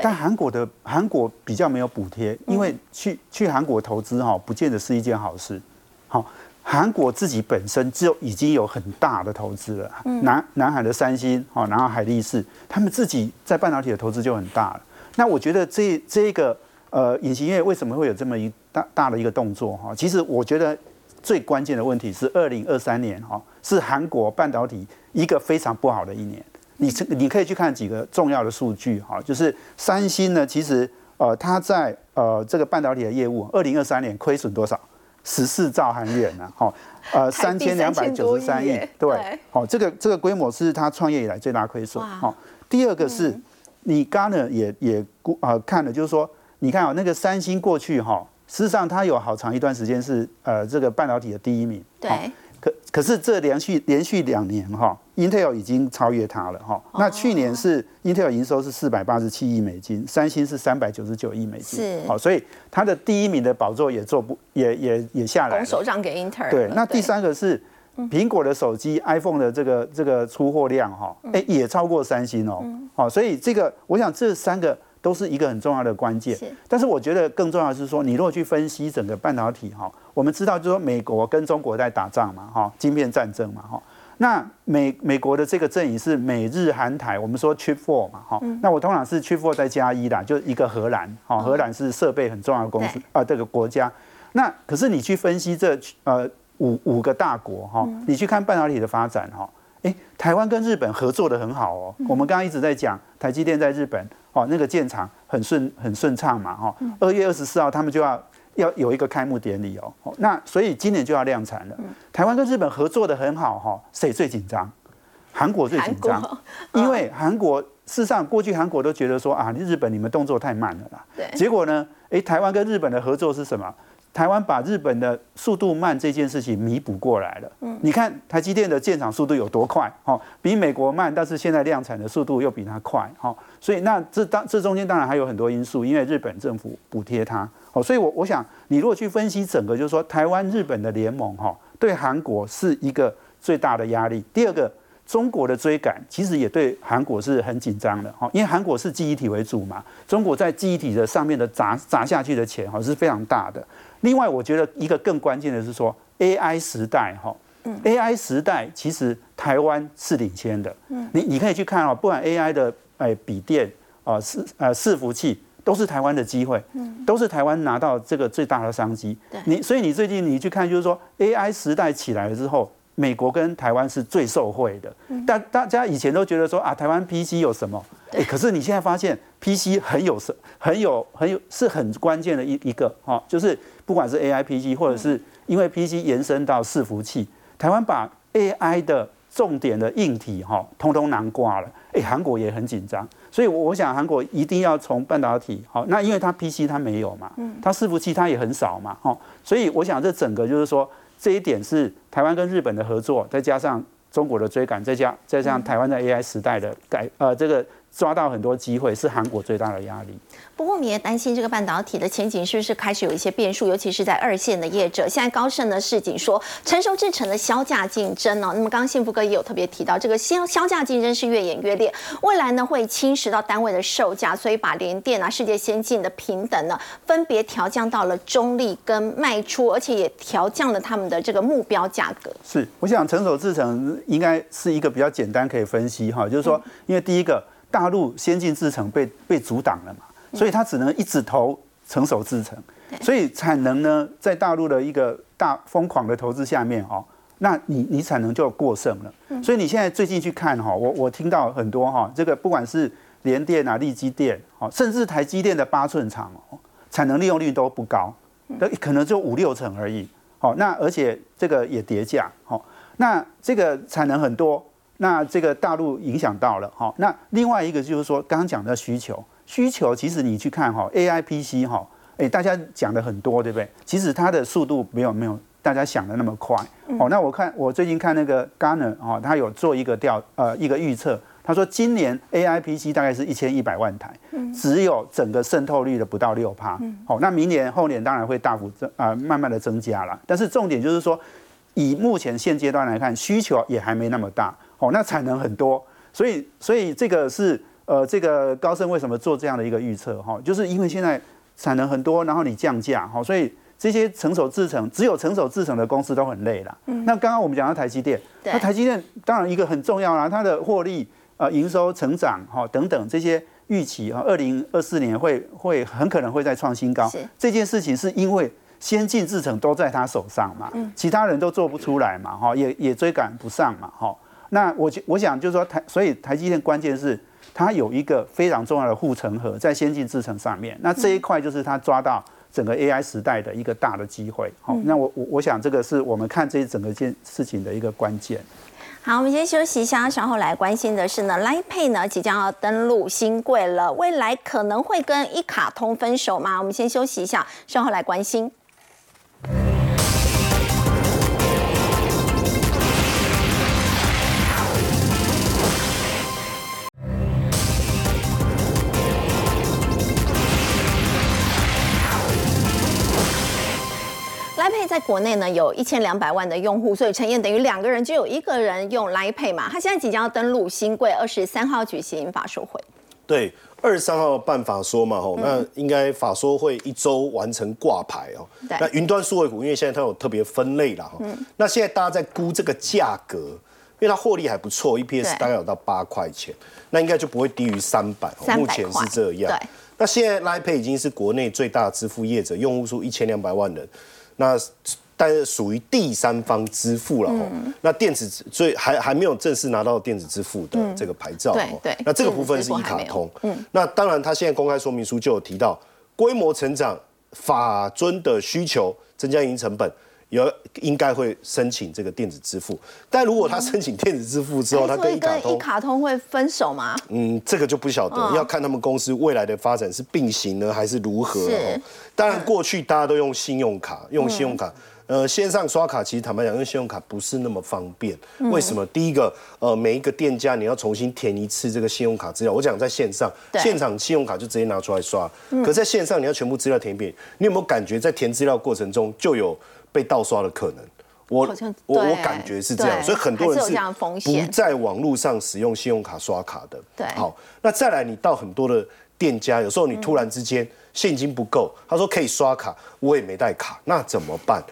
但韩国的韩国比较没有补贴，因为去去韩国投资哈，不见得是一件好事。好，韩国自己本身就已经有很大的投资了，南南海的三星哦，然后海力士，他们自己在半导体的投资就很大了。那我觉得这这个呃隐形业为什么会有这么一大大的一个动作哈？其实我觉得。最关键的问题是，二零二三年哈是韩国半导体一个非常不好的一年。你你可以去看几个重要的数据哈，就是三星呢，其实呃它在呃这个半导体的业务，二零二三年亏损多少？十四兆韩元呢？哈呃三千两百九十三亿，对，好这个这个规模是他创业以来最大亏损。好，第二个是你刚呢也也估啊看了，就是说你看啊那个三星过去哈。事实上，它有好长一段时间是呃这个半导体的第一名。对。可可是这连续连续两年哈，Intel 已经超越它了哈。那去年是 Intel 营收是四百八十七亿美金，三星是三百九十九亿美金。是。好，所以它的第一名的宝座也做不也也也下来。手掌给 Intel。对。那第三个是苹果的手机 iPhone 的这个这个出货量哈，哎也超过三星哦。好，所以这个我想这三个。都是一个很重要的关键，但是我觉得更重要的是说，你如果去分析整个半导体哈，我们知道就是说美国跟中国在打仗嘛哈，晶片战争嘛哈，那美美国的这个阵营是美日韩台，我们说 Chip Four 嘛哈，那我通常是 Chip Four 再加一啦，就一个荷兰哈，荷兰是设备很重要的公司啊，这个国家，那可是你去分析这呃五五个大国哈，你去看半导体的发展哈，哎，台湾跟日本合作的很好哦，我们刚刚一直在讲台积电在日本。哦，那个建厂很顺很顺畅嘛，哈。二月二十四号他们就要要有一个开幕典礼哦。那所以今年就要量产了。台湾跟日本合作的很好哈，谁最紧张？韩国最紧张，因为韩国事实上过去韩国都觉得说啊，日本你们动作太慢了啦。对。结果呢，哎，台湾跟日本的合作是什么？台湾把日本的速度慢这件事情弥补过来了。嗯，你看台积电的建厂速度有多快？哈，比美国慢，但是现在量产的速度又比它快。哈，所以那这当这中间当然还有很多因素，因为日本政府补贴它。哦，所以我我想你如果去分析整个，就是说台湾日本的联盟哈，对韩国是一个最大的压力。第二个，中国的追赶其实也对韩国是很紧张的。哈，因为韩国是记忆体为主嘛，中国在记忆体的上面的砸砸下去的钱哈是非常大的。另外，我觉得一个更关键的是说，AI 时代哈，AI 时代其实台湾是领先的。嗯，你你可以去看哦，不管 AI 的哎笔电啊，伺呃伺服器，都是台湾的机会，嗯，都是台湾拿到这个最大的商机。对，你所以你最近你去看，就是说 AI 时代起来了之后。美国跟台湾是最受惠的，但大家以前都觉得说啊，台湾 PC 有什么？哎，可是你现在发现 PC 很有什很有很有是很关键的一一个哈，就是不管是 AI PC 或者是因为 PC 延伸到伺服器，台湾把 AI 的重点的硬体哈，通通囊挂了。哎，韩国也很紧张，所以我想韩国一定要从半导体好，那因为它 PC 它没有嘛，它伺服器它也很少嘛，哈，所以我想这整个就是说。这一点是台湾跟日本的合作，再加上中国的追赶，再加再加上台湾的 AI 时代的改呃这个。抓到很多机会是韩国最大的压力。不过，我们也担心这个半导体的前景是不是开始有一些变数，尤其是在二线的业者。现在高盛呢市井说，成熟制成的销价竞争呢，那么刚刚幸福哥也有特别提到，这个销销价竞争是越演越烈，未来呢会侵蚀到单位的售价，所以把联电啊、世界先进的平等呢，分别调降到了中立跟卖出，而且也调降了他们的这个目标价格。是，我想成熟制成应该是一个比较简单可以分析哈，就是说，因为第一个。大陆先进制程被被阻挡了嘛，所以它只能一直投成熟制程，所以产能呢，在大陆的一个大疯狂的投资下面哦，那你你产能就过剩了。所以你现在最近去看哈，我我听到很多哈，这个不管是联电啊、力基电，哦，甚至台积电的八寸厂哦，产能利用率都不高，那可能就五六成而已。好，那而且这个也叠价，好，那这个产能很多。那这个大陆影响到了哈，那另外一个就是说，刚刚讲的需求，需求其实你去看哈，A I P C 哈，哎，大家讲的很多，对不对？其实它的速度没有没有大家想的那么快。哦，那我看我最近看那个 Garner 哈，他有做一个调呃一个预测，他说今年 A I P C 大概是一千一百万台，只有整个渗透率的不到六趴。好，那明年后年当然会大幅增啊，慢慢的增加了。但是重点就是说。以目前现阶段来看，需求也还没那么大，哦，那产能很多，所以所以这个是呃这个高盛为什么做这样的一个预测哈，就是因为现在产能很多，然后你降价哈，所以这些成熟制成只有成熟制成的公司都很累了。那刚刚我们讲到台积电，那台积电当然一个很重要啦，它的获利呃营收成长哈等等这些。预期啊，二零二四年会会很可能会再创新高。这件事情是因为先进制程都在他手上嘛，其他人都做不出来嘛，哈，也也追赶不上嘛，哈。那我我想就是说台，所以台积电关键是它有一个非常重要的护城河在先进制程上面。那这一块就是它抓到整个 AI 时代的一个大的机会。好，那我我我想这个是我们看这整个件事情的一个关键。好，我们先休息一下，稍后来关心的是呢，Line Pay 呢即将要登陆新贵了，未来可能会跟一卡通分手吗？我们先休息一下，稍后来关心。Pay 在国内呢有一千两百万的用户，所以陈燕等于两个人就有一个人用 Line Pay 嘛。他现在即将要登陆新贵，二十三号举行法说会。对，二十三号办法说嘛，吼，那应该法说会一周完成挂牌哦。那云端数位股，因为现在它有特别分类了哈。那现在大家在估这个价格，因为它获利还不错，EPS 大概有到八块钱，那应该就不会低于三百。目前是这样。对。那现在 Line Pay 已经是国内最大支付业者，用户数一千两百万人。那但是属于第三方支付了哦，那电子所以还还没有正式拿到电子支付的这个牌照哦。对那这个部分是一卡通。嗯。那当然，他现在公开说明书就有提到，规模成长、法尊的需求、增加营运成本。有应该会申请这个电子支付，但如果他申请电子支付之后，他跟一卡通一卡通会分手吗？嗯，这个就不晓得，要看他们公司未来的发展是并行呢，还是如何。是，当然过去大家都用信用卡，用信用卡。呃，线上刷卡其实坦白讲，用信用卡不是那么方便。为什么？第一个，呃，每一个店家你要重新填一次这个信用卡资料。我讲在线上，现场信用卡就直接拿出来刷。可在线上你要全部资料填一遍，你有没有感觉在填资料过程中就有被盗刷的可能？我我我感觉是这样，所以很多人是不在网络上使用信用卡刷卡的。对，好，那再来，你到很多的店家，有时候你突然之间现金不够，他说可以刷卡，我也没带卡，那怎么办？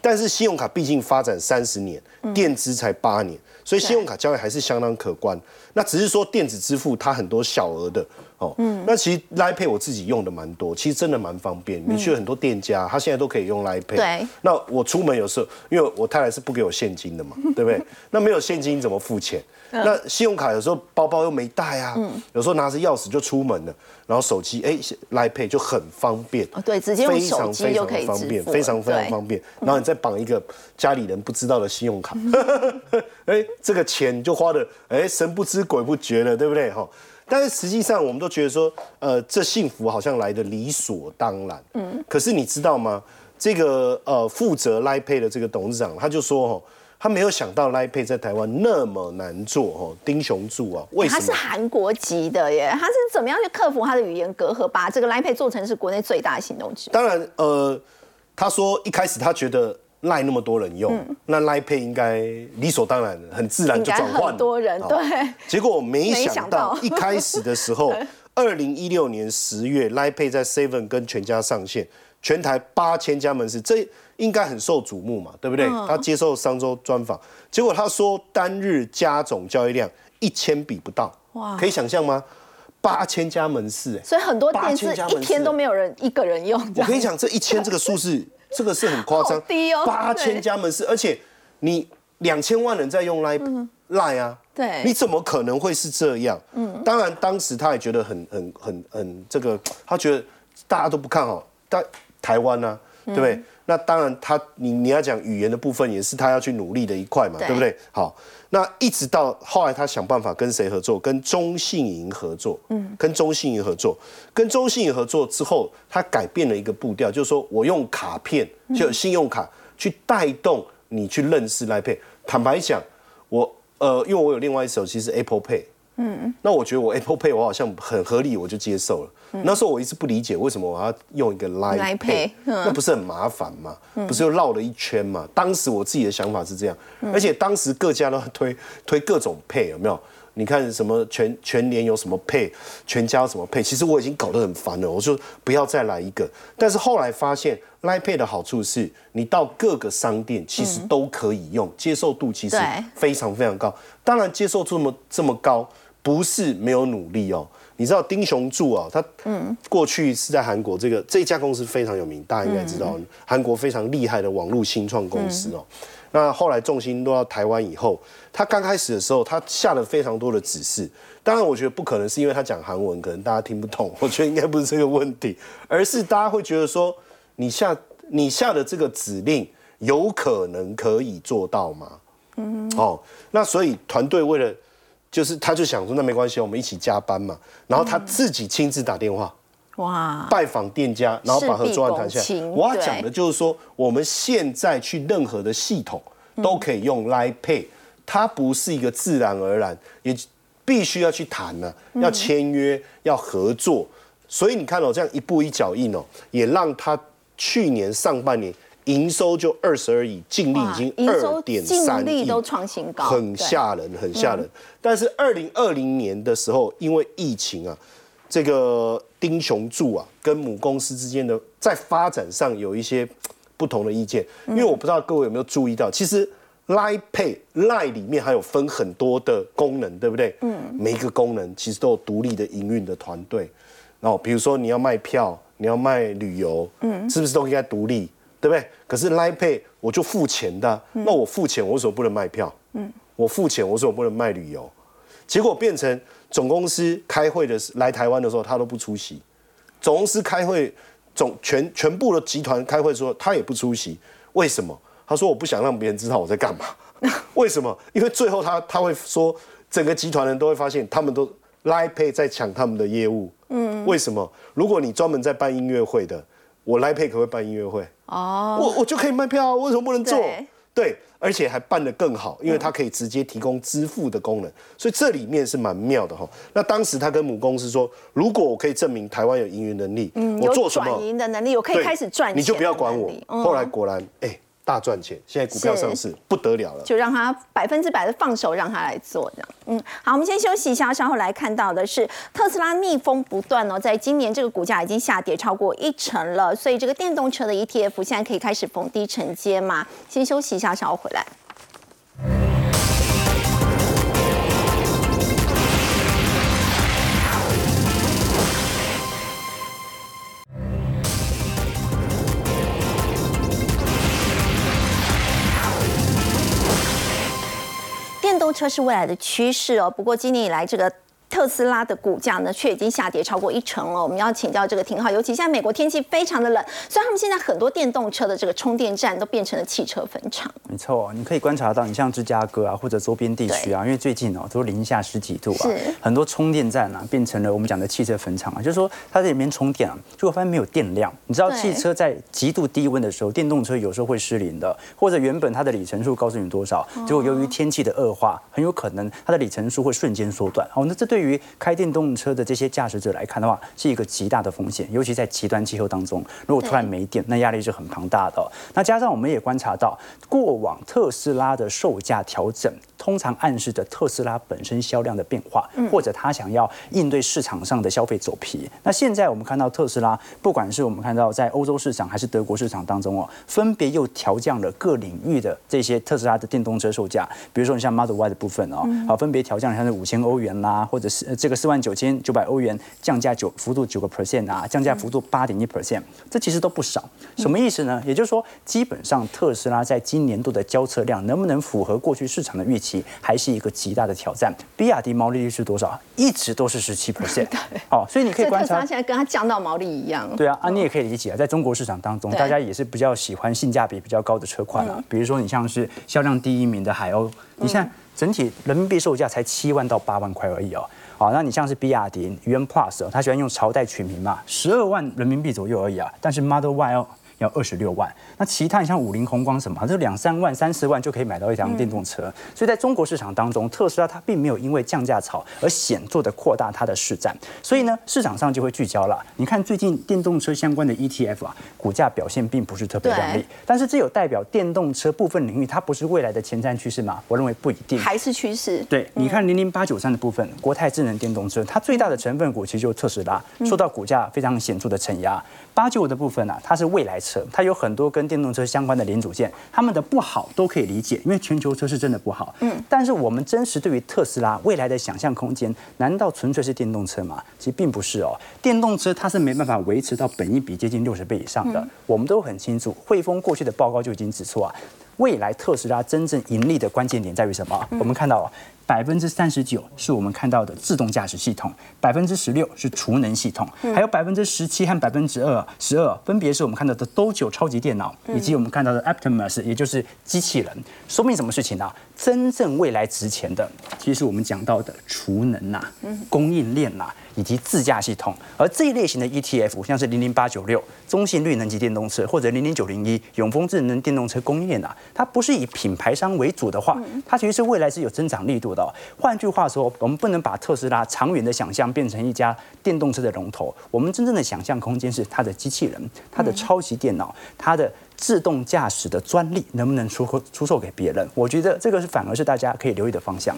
但是信用卡毕竟发展三十年，电资才八年，所以信用卡交易还是相当可观。那只是说电子支付它很多小额的哦，嗯那其实 Line Pay 我自己用的蛮多，其实真的蛮方便。你去很多店家，他现在都可以用 Line Pay。对。那我出门有时候，因为我太太是不给我现金的嘛，对不对？那没有现金怎么付钱？那信用卡有时候包包又没带啊，有时候拿着钥匙就出门了，然后手机哎来 Pay 就很方便，对，直接用手机就可以方便，非常非常方便。然后你再绑一个家里人不知道的信用卡，哎，这个钱就花的哎神不知鬼不觉了，对不对哈？但是实际上我们都觉得说，呃，这幸福好像来的理所当然。嗯，可是你知道吗？这个呃负责 Line Pay 的这个董事长他就说哦。他没有想到 Line Pay 在台湾那么难做哦，丁雄柱啊，为什么？他是韩国籍的耶，他是怎么样去克服他的语言隔阂，把这个 Line Pay 做成是国内最大的行动支当然，呃，他说一开始他觉得 Line 那么多人用，那 Line Pay 应该理所当然、很自然就转换很多人对。结果没想到一开始的时候，二零一六年十月，Line Pay 在 Seven 跟全家上线，全台八千家门市，这。应该很受瞩目嘛，对不对？他接受商周专访，结果他说单日加总交易量一千笔不到，哇，可以想象吗？八千家门市，哎，所以很多店是一天都没有人一个人用。我跟你讲，这一千这个数字，这个是很夸张，低哦。八千家门市，而且你两千万人在用 Line Line 啊，对，你怎么可能会是这样？嗯，当然当时他也觉得很很很很这个，他觉得大家都不看好，但台湾呢，对不对？那当然，他你你要讲语言的部分，也是他要去努力的一块嘛，对不对？好，那一直到后来，他想办法跟谁合作？跟中信银合作。嗯，跟中信银合作，跟中信银合作之后，他改变了一个步调，就是说我用卡片，就信用卡去带动你去认识 Pay。坦白讲，我呃，因为我有另外一手，其实 Apple Pay，嗯，那我觉得我 Apple Pay 我好像很合理，我就接受了。那时候我一直不理解为什么我要用一个 Line Pay，那不是很麻烦吗？不是又绕了一圈吗？当时我自己的想法是这样，而且当时各家都推推各种 Pay，有没有？你看什么全全年有什么配，全家有什么配，其实我已经搞得很烦了。我说不要再来一个，但是后来发现 Line Pay 的好处是，你到各个商店其实都可以用，接受度其实非常非常高。当然接受度这么这么高，不是没有努力哦。你知道丁雄柱啊，他嗯过去是在韩国这个这家公司非常有名，大家应该知道，韩国非常厉害的网络新创公司哦。那后来重心落到台湾以后，他刚开始的时候，他下了非常多的指示。当然，我觉得不可能是因为他讲韩文，可能大家听不懂。我觉得应该不是这个问题，而是大家会觉得说，你下你下的这个指令，有可能可以做到吗？嗯。哦，那所以团队为了，就是他就想说，那没关系，我们一起加班嘛。然后他自己亲自打电话。哇！拜访店家，然后把合作案谈下来。我要讲的就是说，我们现在去任何的系统都可以用 Line Pay，它不是一个自然而然，也必须要去谈呢，要签约，要合作。所以你看哦，这样一步一脚印哦，也让他去年上半年营收就二十而已，净利已经二点三亿，都创新高，很吓人，很吓人。但是二零二零年的时候，因为疫情啊。这个丁雄柱啊，跟母公司之间的在发展上有一些不同的意见，因为我不知道各位有没有注意到，其实 Line Pay Line 里面还有分很多的功能，对不对？嗯，每一个功能其实都有独立的营运的团队。然后比如说你要卖票，你要卖旅游，嗯，是不是都应该独立，对不对？可是 Line Pay 我就付钱的，那我付钱，我为什么不能卖票？嗯，我付钱，我为什么不能卖旅游？结果变成。总公司开会的来台湾的时候，他都不出席。总公司开会，总全全部的集团开会的时候，他也不出席。为什么？他说我不想让别人知道我在干嘛。为什么？因为最后他他会说，整个集团人都会发现，他们都 LiePay 在抢他们的业务。嗯。为什么？如果你专门在办音乐会的，我来配可会办音乐会。哦。我我就可以卖票啊，为什么不能做？对，而且还办得更好，因为它可以直接提供支付的功能，所以这里面是蛮妙的哈。那当时他跟母公司说，如果我可以证明台湾有营运能力，嗯，我做什么转营的能力，我可以开始赚钱，你就不要管我。后来果然，哎。大赚钱，现在股票上市不得了了，就让他百分之百的放手，让他来做这样。嗯，好，我们先休息一下，稍后来看到的是特斯拉逆风不断哦，在今年这个股价已经下跌超过一成了，所以这个电动车的 ETF 现在可以开始逢低承接嘛？先休息一下，稍后回来。动车是未来的趋势哦，不过今年以来这个。特斯拉的股价呢，却已经下跌超过一成了。我们要请教这个廷浩，尤其现在美国天气非常的冷，所以他们现在很多电动车的这个充电站都变成了汽车坟场。没错，你可以观察到，你像芝加哥啊，或者周边地区啊，因为最近哦都零下十几度啊，很多充电站啊变成了我们讲的汽车坟场啊，就是说它在里面充电啊，结果发现没有电量。你知道汽车在极度低温的时候，电动车有时候会失灵的，或者原本它的里程数告诉你多少，结果由于天气的恶化，很有可能它的里程数会瞬间缩短。哦，那这对对于开电动车的这些驾驶者来看的话，是一个极大的风险，尤其在极端气候当中，如果突然没电，那压力是很庞大的。那加上我们也观察到，过往特斯拉的售价调整。通常暗示着特斯拉本身销量的变化，或者他想要应对市场上的消费走皮。那现在我们看到特斯拉，不管是我们看到在欧洲市场还是德国市场当中哦，分别又调降了各领域的这些特斯拉的电动车售价。比如说你像 Model Y 的部分哦，好分别调降像是五千欧元啦，或者是这个四万九千九百欧元降价九幅度九个 percent 啊，降价幅度八点一 percent，这其实都不少。什么意思呢？也就是说，基本上特斯拉在今年度的交车量能不能符合过去市场的预期？还是一个极大的挑战。比亚迪毛利率是多少？一直都是十七 percent。哦，所以你可以观察，现在跟它降到毛利一样。对啊，啊，你也可以理解啊，在中国市场当中，大家也是比较喜欢性价比比较高的车款啊。比如说，你像是销量第一名的海鸥，你现在整体人民币售价才七万到八万块而已哦。好，那你像是比亚迪元 Plus，它喜欢用朝代取名嘛，十二万人民币左右而已啊。但是 Model Y 哦。要二十六万。那其他你像五菱宏光什么，这两三万、三四万就可以买到一辆电动车。所以在中国市场当中，特斯拉它并没有因为降价潮而显著的扩大它的市占。所以呢，市场上就会聚焦了。你看最近电动车相关的 ETF 啊，股价表现并不是特别亮丽。但是这有代表电动车部分领域它不是未来的前瞻趋势吗？我认为不一定，还是趋势。对，你看零零八九三的部分，国泰智能电动车，它最大的成分股其实就是特斯拉，受到股价非常显著的承压。八九五的部分呢，它是未来车，它有很多跟电动车相关的零组件，他们的不好都可以理解，因为全球车是真的不好。嗯，但是我们真实对于特斯拉未来的想象空间，难道纯粹是电动车吗？其实并不是哦，电动车它是没办法维持到本一比接近六十倍以上的。我们都很清楚，汇丰过去的报告就已经指出啊。未来特斯拉真正盈利的关键点在于什么？我们看到百分之三十九是我们看到的自动驾驶系统，百分之十六是储能系统，还有百分之十七和百分之二十二分别是我们看到的 Dojo 超级电脑，以及我们看到的 Optimus，也就是机器人。说明什么事情呢？真正未来值钱的，其实我们讲到的储能呐，供应链呐。以及自驾系统，而这一类型的 ETF，像是零零八九六中信绿能级电动车，或者零零九零一永丰智能电动车供应链啊，它不是以品牌商为主的话，它其实是未来是有增长力度的。换句话说，我们不能把特斯拉长远的想象变成一家电动车的龙头，我们真正的想象空间是它的机器人、它的超级电脑、它的自动驾驶的专利能不能出出售给别人？我觉得这个是反而是大家可以留意的方向。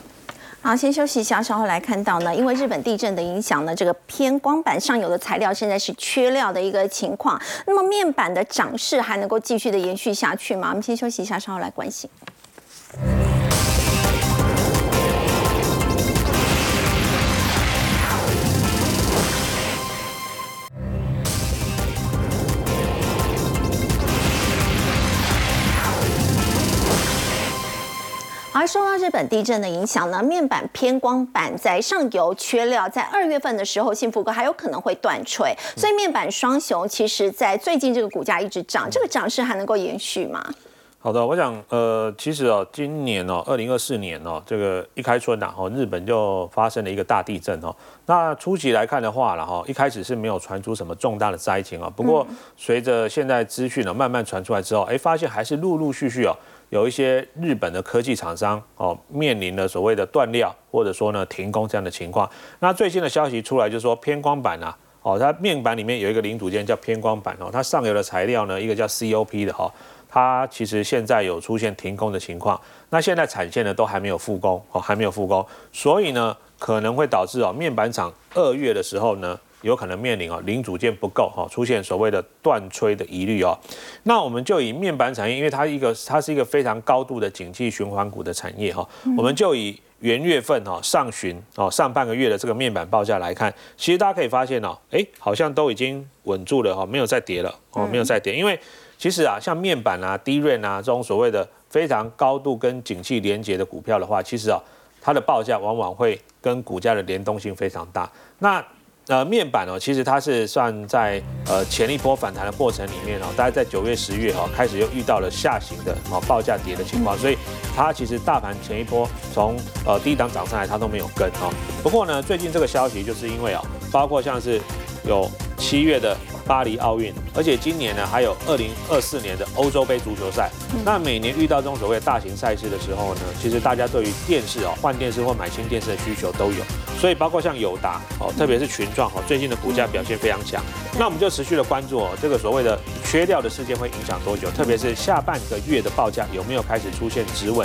好，先休息一下，稍后来看到呢，因为日本地震的影响呢，这个偏光板上游的材料现在是缺料的一个情况。那么面板的涨势还能够继续的延续下去吗？我们先休息一下，稍后来关心。而受到日本地震的影响呢，面板偏光板在上游缺料，在二月份的时候，幸福哥还有可能会断锤，所以面板双雄其实在最近这个股价一直涨，这个涨势还能够延续吗？好的，我想呃，其实哦，今年哦，二零二四年哦，这个一开春呐，哦，日本就发生了一个大地震哦。那初期来看的话了哈，一开始是没有传出什么重大的灾情啊，不过随着现在资讯呢慢慢传出来之后，哎，发现还是陆陆续续哦。有一些日本的科技厂商哦，面临了所谓的断料或者说呢停工这样的情况。那最新的消息出来就是说偏光板啊，哦，它面板里面有一个零组件叫偏光板哦，它上游的材料呢一个叫 COP 的哈，它其实现在有出现停工的情况。那现在产线呢都还没有复工哦，还没有复工，所以呢可能会导致哦面板厂二月的时候呢。有可能面临哦零组件不够哈，出现所谓的断炊的疑虑哦。那我们就以面板产业，因为它一个它是一个非常高度的景气循环股的产业哈，我们就以元月份哈上旬哦上半个月的这个面板报价来看，其实大家可以发现哦，哎好像都已经稳住了哈，没有再跌了哦，没有再跌。因为其实啊，像面板啊、低润啊这种所谓的非常高度跟景气连接的股票的话，其实啊它的报价往往会跟股价的联动性非常大。那那，面板哦，其实它是算在呃前一波反弹的过程里面哦，大概在九月、十月哈开始又遇到了下行的哦报价跌的情况，所以它其实大盘前一波从呃低档涨上来，它都没有跟哦。不过呢，最近这个消息就是因为哦，包括像是有七月的。巴黎奥运，而且今年呢还有二零二四年的欧洲杯足球赛。那每年遇到这种所谓大型赛事的时候呢，其实大家对于电视哦换电视或买新电视的需求都有。所以包括像友达哦，特别是群创哦，最近的股价表现非常强。那我们就持续的关注哦，这个所谓的缺料的事件会影响多久？特别是下半个月的报价有没有开始出现止稳